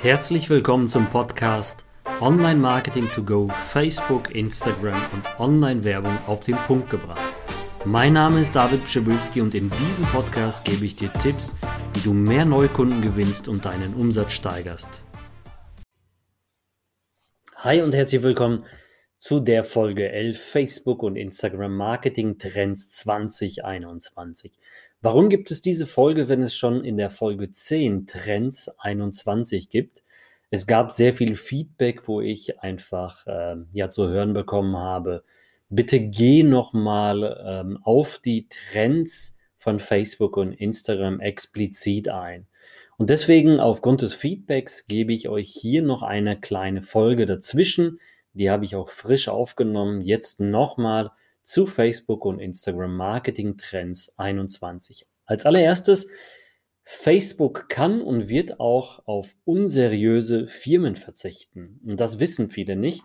Herzlich willkommen zum Podcast Online Marketing to Go, Facebook, Instagram und Online-Werbung auf den Punkt gebracht. Mein Name ist David Pschibilski und in diesem Podcast gebe ich dir Tipps, wie du mehr Neukunden gewinnst und deinen Umsatz steigerst. Hi und herzlich willkommen zu der Folge 11 Facebook und Instagram Marketing Trends 2021. Warum gibt es diese Folge, wenn es schon in der Folge 10 Trends 21 gibt? Es gab sehr viel Feedback, wo ich einfach äh, ja zu hören bekommen habe. Bitte geh nochmal ähm, auf die Trends von Facebook und Instagram explizit ein. Und deswegen, aufgrund des Feedbacks, gebe ich euch hier noch eine kleine Folge dazwischen, die habe ich auch frisch aufgenommen. Jetzt nochmal zu Facebook und Instagram Marketing Trends 21. Als allererstes, Facebook kann und wird auch auf unseriöse Firmen verzichten. Und das wissen viele nicht.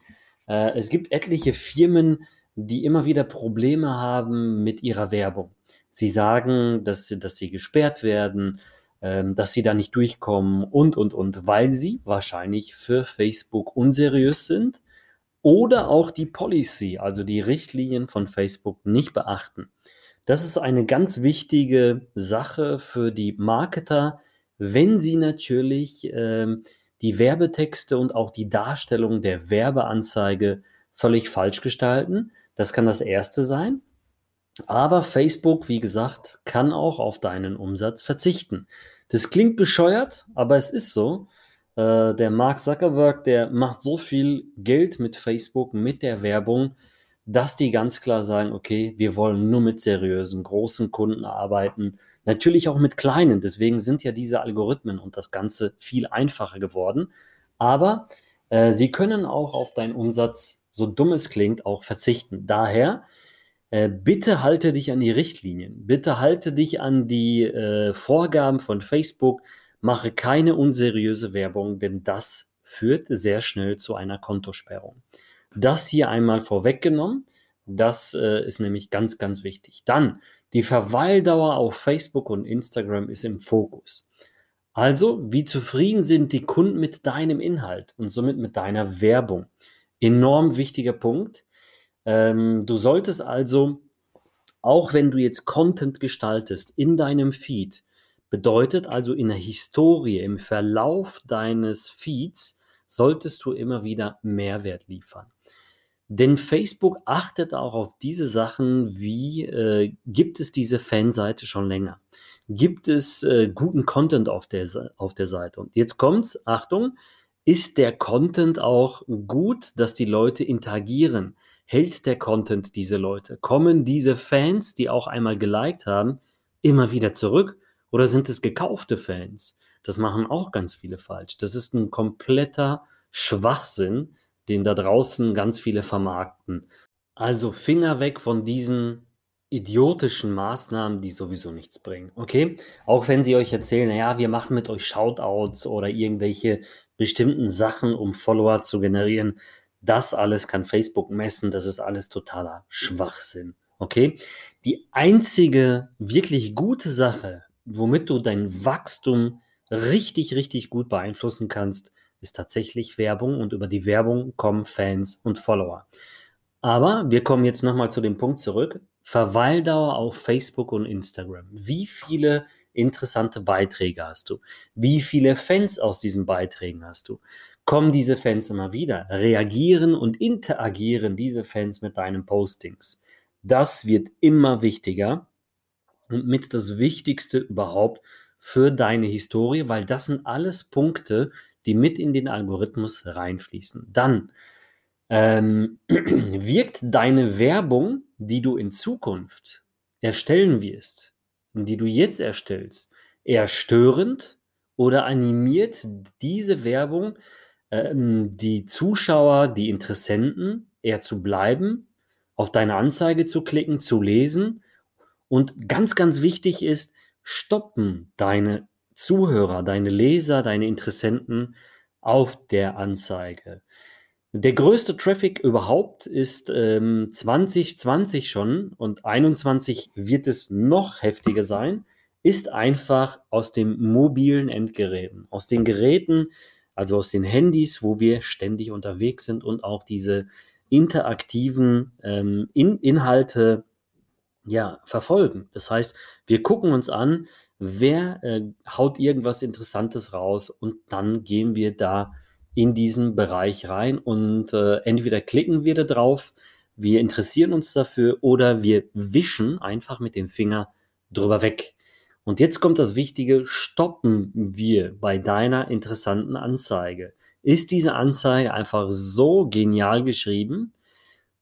Äh, es gibt etliche Firmen, die immer wieder Probleme haben mit ihrer Werbung. Sie sagen, dass sie, dass sie gesperrt werden, ähm, dass sie da nicht durchkommen und, und, und, weil sie wahrscheinlich für Facebook unseriös sind oder auch die Policy, also die Richtlinien von Facebook nicht beachten. Das ist eine ganz wichtige Sache für die Marketer, wenn sie natürlich ähm, die Werbetexte und auch die Darstellung der Werbeanzeige völlig falsch gestalten. Das kann das erste sein. Aber Facebook, wie gesagt, kann auch auf deinen Umsatz verzichten. Das klingt bescheuert, aber es ist so. Äh, der Mark Zuckerberg, der macht so viel Geld mit Facebook, mit der Werbung, dass die ganz klar sagen, okay, wir wollen nur mit seriösen, großen Kunden arbeiten. Natürlich auch mit kleinen. Deswegen sind ja diese Algorithmen und das Ganze viel einfacher geworden. Aber äh, sie können auch auf deinen Umsatz, so dumm es klingt, auch verzichten. Daher, äh, bitte halte dich an die Richtlinien. Bitte halte dich an die äh, Vorgaben von Facebook Mache keine unseriöse Werbung, denn das führt sehr schnell zu einer Kontosperrung. Das hier einmal vorweggenommen. Das äh, ist nämlich ganz, ganz wichtig. Dann, die Verweildauer auf Facebook und Instagram ist im Fokus. Also, wie zufrieden sind die Kunden mit deinem Inhalt und somit mit deiner Werbung? Enorm wichtiger Punkt. Ähm, du solltest also, auch wenn du jetzt Content gestaltest in deinem Feed, Bedeutet also in der Historie, im Verlauf deines Feeds solltest du immer wieder Mehrwert liefern. Denn Facebook achtet auch auf diese Sachen, wie äh, gibt es diese Fanseite schon länger? Gibt es äh, guten Content auf der, auf der Seite? Und jetzt kommt's, Achtung, ist der Content auch gut, dass die Leute interagieren? Hält der Content diese Leute? Kommen diese Fans, die auch einmal geliked haben, immer wieder zurück? Oder sind es gekaufte Fans? Das machen auch ganz viele falsch. Das ist ein kompletter Schwachsinn, den da draußen ganz viele vermarkten. Also Finger weg von diesen idiotischen Maßnahmen, die sowieso nichts bringen. Okay? Auch wenn sie euch erzählen, naja, wir machen mit euch Shoutouts oder irgendwelche bestimmten Sachen, um Follower zu generieren. Das alles kann Facebook messen. Das ist alles totaler Schwachsinn. Okay? Die einzige wirklich gute Sache, womit du dein Wachstum richtig, richtig gut beeinflussen kannst, ist tatsächlich Werbung und über die Werbung kommen Fans und Follower. Aber wir kommen jetzt nochmal zu dem Punkt zurück. Verweildauer auf Facebook und Instagram. Wie viele interessante Beiträge hast du? Wie viele Fans aus diesen Beiträgen hast du? Kommen diese Fans immer wieder? Reagieren und interagieren diese Fans mit deinen Postings? Das wird immer wichtiger und mit das Wichtigste überhaupt für deine Historie, weil das sind alles Punkte, die mit in den Algorithmus reinfließen. Dann ähm, wirkt deine Werbung, die du in Zukunft erstellen wirst, die du jetzt erstellst, eher störend oder animiert diese Werbung ähm, die Zuschauer, die Interessenten eher zu bleiben, auf deine Anzeige zu klicken, zu lesen und ganz, ganz wichtig ist, stoppen deine Zuhörer, deine Leser, deine Interessenten auf der Anzeige. Der größte Traffic überhaupt ist ähm, 2020 schon und 2021 wird es noch heftiger sein, ist einfach aus den mobilen Endgeräten, aus den Geräten, also aus den Handys, wo wir ständig unterwegs sind und auch diese interaktiven ähm, In Inhalte ja, verfolgen. Das heißt, wir gucken uns an, wer äh, haut irgendwas Interessantes raus und dann gehen wir da in diesen Bereich rein und äh, entweder klicken wir da drauf, wir interessieren uns dafür oder wir wischen einfach mit dem Finger drüber weg. Und jetzt kommt das Wichtige, stoppen wir bei deiner interessanten Anzeige. Ist diese Anzeige einfach so genial geschrieben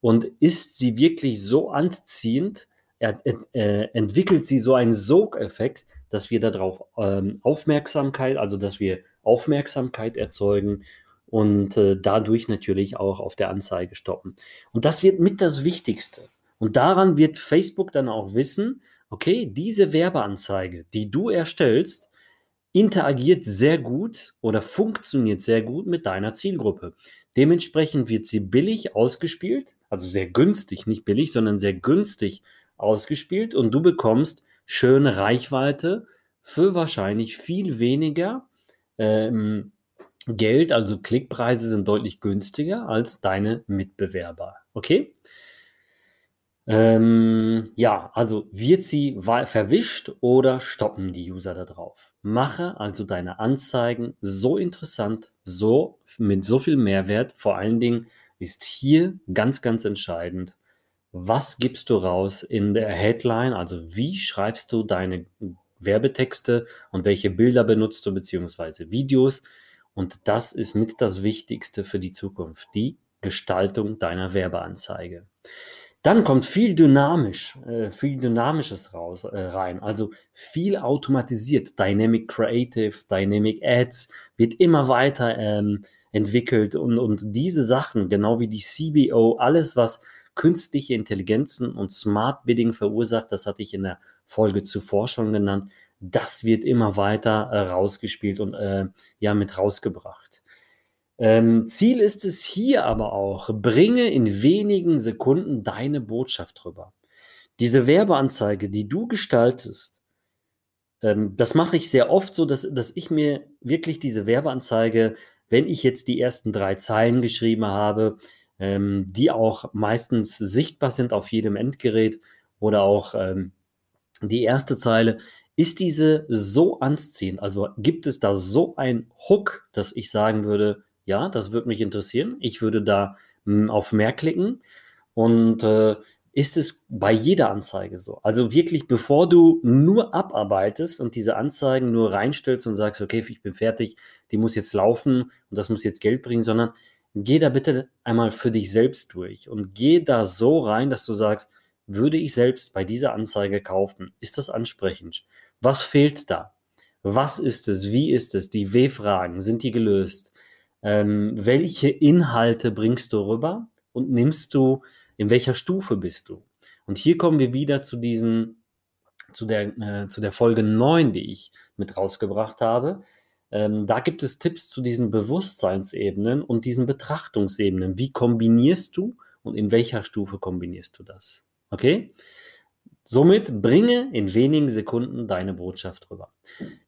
und ist sie wirklich so anziehend, er, äh, entwickelt sie so einen Sogeffekt, dass wir darauf ähm, Aufmerksamkeit, also dass wir Aufmerksamkeit erzeugen und äh, dadurch natürlich auch auf der Anzeige stoppen. Und das wird mit das Wichtigste. Und daran wird Facebook dann auch wissen, okay, diese Werbeanzeige, die du erstellst, interagiert sehr gut oder funktioniert sehr gut mit deiner Zielgruppe. Dementsprechend wird sie billig ausgespielt, also sehr günstig, nicht billig, sondern sehr günstig ausgespielt und du bekommst schöne Reichweite für wahrscheinlich viel weniger ähm, Geld, also Klickpreise sind deutlich günstiger als deine Mitbewerber. Okay? Ähm, ja, also wird sie verwischt oder stoppen die User da drauf? Mache also deine Anzeigen so interessant, so mit so viel Mehrwert. Vor allen Dingen ist hier ganz, ganz entscheidend, was gibst du raus in der Headline? Also wie schreibst du deine Werbetexte und welche Bilder benutzt du beziehungsweise Videos? Und das ist mit das Wichtigste für die Zukunft, die Gestaltung deiner Werbeanzeige. Dann kommt viel dynamisch, äh, viel Dynamisches raus, äh, rein. Also viel automatisiert. Dynamic Creative, Dynamic Ads wird immer weiter ähm, entwickelt und, und diese Sachen, genau wie die CBO, alles was künstliche Intelligenzen und Smart Bidding verursacht, das hatte ich in der Folge zuvor schon genannt, das wird immer weiter äh, rausgespielt und äh, ja mit rausgebracht. Ähm, Ziel ist es hier aber auch, bringe in wenigen Sekunden deine Botschaft rüber. Diese Werbeanzeige, die du gestaltest, ähm, das mache ich sehr oft so, dass, dass ich mir wirklich diese Werbeanzeige, wenn ich jetzt die ersten drei Zeilen geschrieben habe, ähm, die auch meistens sichtbar sind auf jedem Endgerät oder auch ähm, die erste Zeile, ist diese so anziehend? Also gibt es da so ein Hook, dass ich sagen würde, ja, das würde mich interessieren. Ich würde da m, hm, auf mehr klicken. Und äh, ist es bei jeder Anzeige so? Also wirklich, bevor du nur abarbeitest und diese Anzeigen nur reinstellst und sagst, okay, ich bin fertig, die muss jetzt laufen und das muss jetzt Geld bringen, sondern geh da bitte einmal für dich selbst durch und geh da so rein, dass du sagst, würde ich selbst bei dieser Anzeige kaufen? Ist das ansprechend? Was fehlt da? Was ist es? Wie ist es? Die W-Fragen, sind die gelöst? Ähm, welche Inhalte bringst du rüber und nimmst du, in welcher Stufe bist du? Und hier kommen wir wieder zu diesen, zu der, äh, zu der Folge 9, die ich mit rausgebracht habe. Ähm, da gibt es Tipps zu diesen Bewusstseinsebenen und diesen Betrachtungsebenen. Wie kombinierst du und in welcher Stufe kombinierst du das? Okay? Somit bringe in wenigen Sekunden deine Botschaft rüber.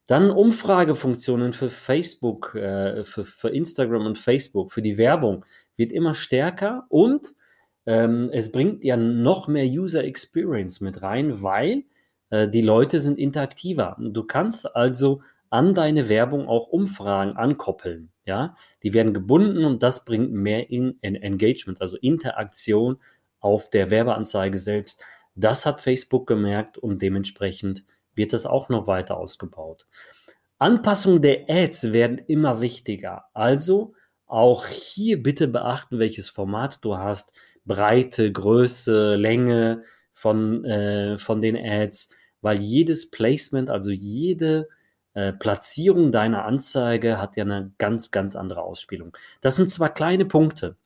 Dann Umfragefunktionen für Facebook, äh, für, für, Instagram und Facebook, für die Werbung wird immer stärker und ähm, es bringt ja noch mehr User Experience mit rein, weil äh, die Leute sind interaktiver. Du kannst also an deine Werbung auch Umfragen ankoppeln. Ja, die werden gebunden und das bringt mehr in, in Engagement, also Interaktion auf der Werbeanzeige selbst. Das hat Facebook gemerkt und dementsprechend wird das auch noch weiter ausgebaut. Anpassungen der Ads werden immer wichtiger. Also auch hier bitte beachten, welches Format du hast. Breite, Größe, Länge von, äh, von den Ads, weil jedes Placement, also jede äh, Platzierung deiner Anzeige hat ja eine ganz, ganz andere Ausspielung. Das sind zwar kleine Punkte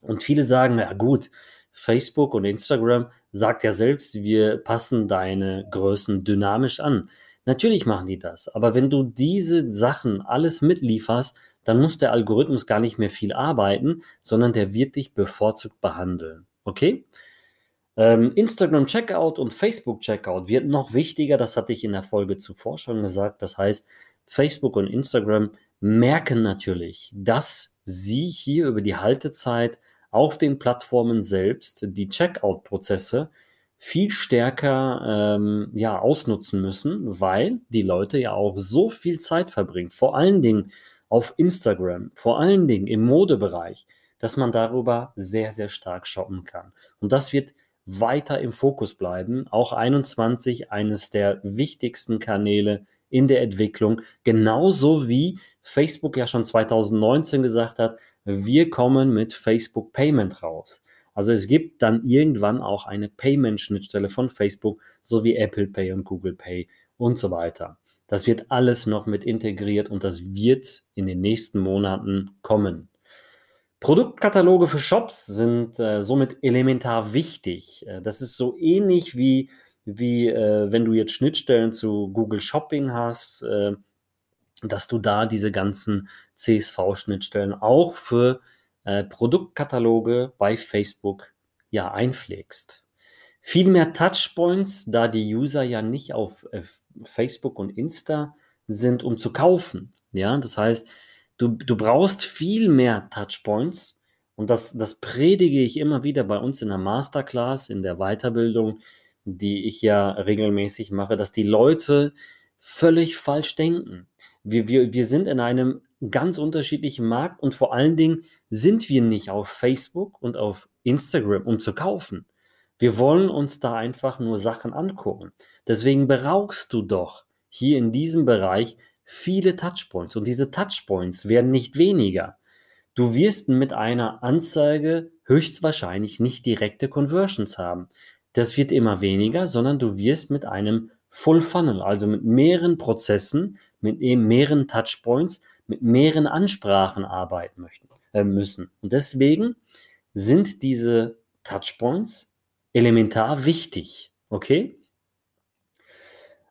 und viele sagen, ja gut, Facebook und Instagram sagt ja selbst, wir passen deine Größen dynamisch an. Natürlich machen die das, aber wenn du diese Sachen alles mitlieferst, dann muss der Algorithmus gar nicht mehr viel arbeiten, sondern der wird dich bevorzugt behandeln. Okay? Ähm, Instagram Checkout und Facebook Checkout wird noch wichtiger, das hatte ich in der Folge zuvor schon gesagt. Das heißt, Facebook und Instagram merken natürlich, dass sie hier über die Haltezeit auf den Plattformen selbst die Checkout-Prozesse viel stärker ähm, ja, ausnutzen müssen, weil die Leute ja auch so viel Zeit verbringen, vor allen Dingen auf Instagram, vor allen Dingen im Modebereich, dass man darüber sehr, sehr stark shoppen kann. Und das wird weiter im Fokus bleiben. Auch 21 eines der wichtigsten Kanäle in der Entwicklung, genauso wie Facebook ja schon 2019 gesagt hat, wir kommen mit Facebook Payment raus. Also es gibt dann irgendwann auch eine Payment-Schnittstelle von Facebook, so wie Apple Pay und Google Pay und so weiter. Das wird alles noch mit integriert und das wird in den nächsten Monaten kommen. Produktkataloge für Shops sind äh, somit elementar wichtig. Äh, das ist so ähnlich wie, wie äh, wenn du jetzt Schnittstellen zu Google Shopping hast, äh, dass du da diese ganzen CSV-Schnittstellen auch für äh, Produktkataloge bei Facebook ja einpflegst. Viel mehr Touchpoints, da die User ja nicht auf äh, Facebook und Insta sind, um zu kaufen. Ja, das heißt, Du, du brauchst viel mehr Touchpoints. Und das, das predige ich immer wieder bei uns in der Masterclass, in der Weiterbildung, die ich ja regelmäßig mache, dass die Leute völlig falsch denken. Wir, wir, wir sind in einem ganz unterschiedlichen Markt und vor allen Dingen sind wir nicht auf Facebook und auf Instagram, um zu kaufen. Wir wollen uns da einfach nur Sachen angucken. Deswegen brauchst du doch hier in diesem Bereich viele Touchpoints und diese Touchpoints werden nicht weniger. Du wirst mit einer Anzeige höchstwahrscheinlich nicht direkte Conversions haben. Das wird immer weniger, sondern du wirst mit einem Full Funnel, also mit mehreren Prozessen, mit eben mehreren Touchpoints, mit mehreren Ansprachen arbeiten möchten, äh, müssen. Und deswegen sind diese Touchpoints elementar wichtig. Okay?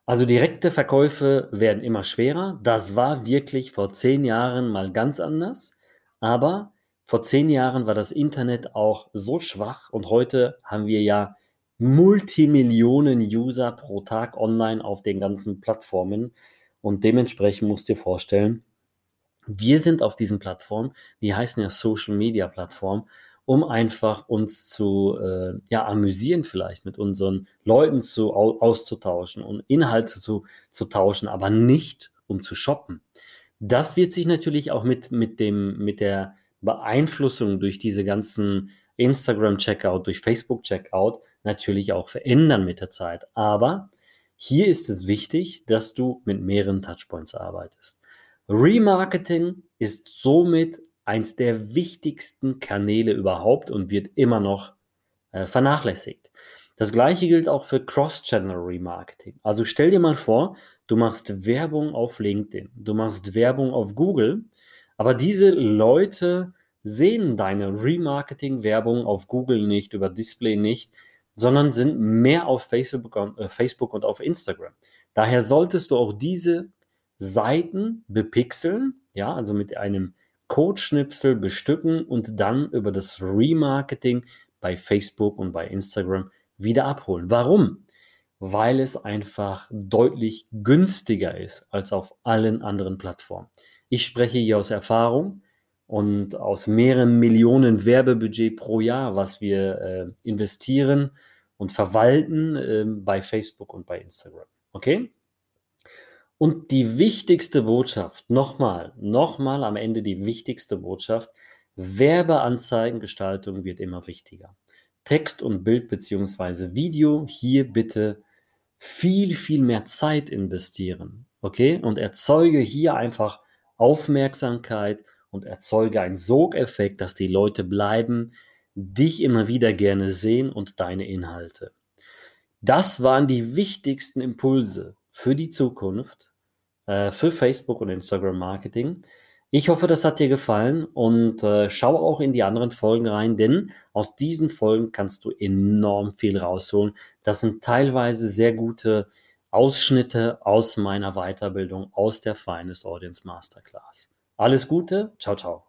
Also direkte Verkäufe werden immer schwerer. Das war wirklich vor zehn Jahren mal ganz anders. Aber vor zehn Jahren war das Internet auch so schwach und heute haben wir ja Multimillionen User pro Tag online auf den ganzen Plattformen. Und dementsprechend musst du dir vorstellen, wir sind auf diesen Plattformen, die heißen ja Social Media Plattformen, um einfach uns zu äh, ja, amüsieren vielleicht, mit unseren Leuten zu, auszutauschen und Inhalte zu, zu tauschen, aber nicht um zu shoppen. Das wird sich natürlich auch mit, mit, dem, mit der Beeinflussung durch diese ganzen Instagram-Checkout, durch Facebook-Checkout natürlich auch verändern mit der Zeit. Aber hier ist es wichtig, dass du mit mehreren Touchpoints arbeitest. Remarketing ist somit eins der wichtigsten Kanäle überhaupt und wird immer noch äh, vernachlässigt. Das gleiche gilt auch für Cross-Channel Remarketing. Also stell dir mal vor, du machst Werbung auf LinkedIn, du machst Werbung auf Google, aber diese Leute sehen deine Remarketing-Werbung auf Google nicht, über Display nicht, sondern sind mehr auf Facebook äh, Facebook und auf Instagram. Daher solltest du auch diese Seiten bepixeln, ja, also mit einem Codeschnipsel bestücken und dann über das Remarketing bei Facebook und bei Instagram wieder abholen. Warum? Weil es einfach deutlich günstiger ist als auf allen anderen Plattformen. Ich spreche hier aus Erfahrung und aus mehreren Millionen Werbebudget pro Jahr, was wir äh, investieren und verwalten äh, bei Facebook und bei Instagram. Okay? Und die wichtigste Botschaft, nochmal, nochmal am Ende die wichtigste Botschaft, Werbeanzeigengestaltung wird immer wichtiger. Text und Bild beziehungsweise Video, hier bitte viel, viel mehr Zeit investieren. Okay? Und erzeuge hier einfach Aufmerksamkeit und erzeuge einen Sogeffekt, dass die Leute bleiben, dich immer wieder gerne sehen und deine Inhalte. Das waren die wichtigsten Impulse für die Zukunft, äh, für Facebook und Instagram Marketing. Ich hoffe, das hat dir gefallen und äh, schau auch in die anderen Folgen rein, denn aus diesen Folgen kannst du enorm viel rausholen. Das sind teilweise sehr gute Ausschnitte aus meiner Weiterbildung aus der Finest Audience Masterclass. Alles Gute, ciao, ciao.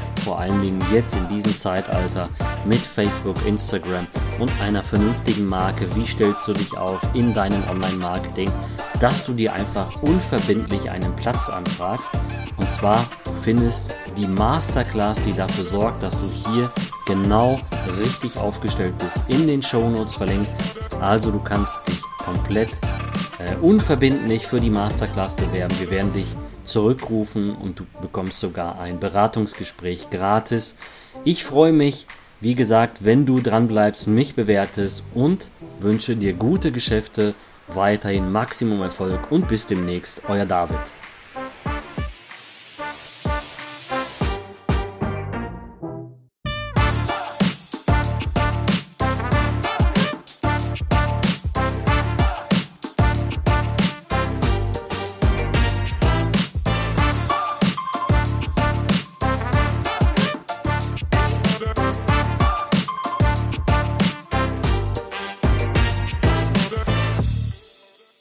vor allen Dingen jetzt in diesem Zeitalter mit Facebook, Instagram und einer vernünftigen Marke, wie stellst du dich auf in deinem Online-Marketing, dass du dir einfach unverbindlich einen Platz anfragst. Und zwar findest die Masterclass, die dafür sorgt, dass du hier genau richtig aufgestellt bist, in den Show Notes verlinkt. Also du kannst dich komplett äh, unverbindlich für die Masterclass bewerben. Wir werden dich zurückrufen und du bekommst sogar ein Beratungsgespräch gratis. Ich freue mich, wie gesagt, wenn du dran bleibst, mich bewertest und wünsche dir gute Geschäfte, weiterhin Maximum Erfolg und bis demnächst, euer David.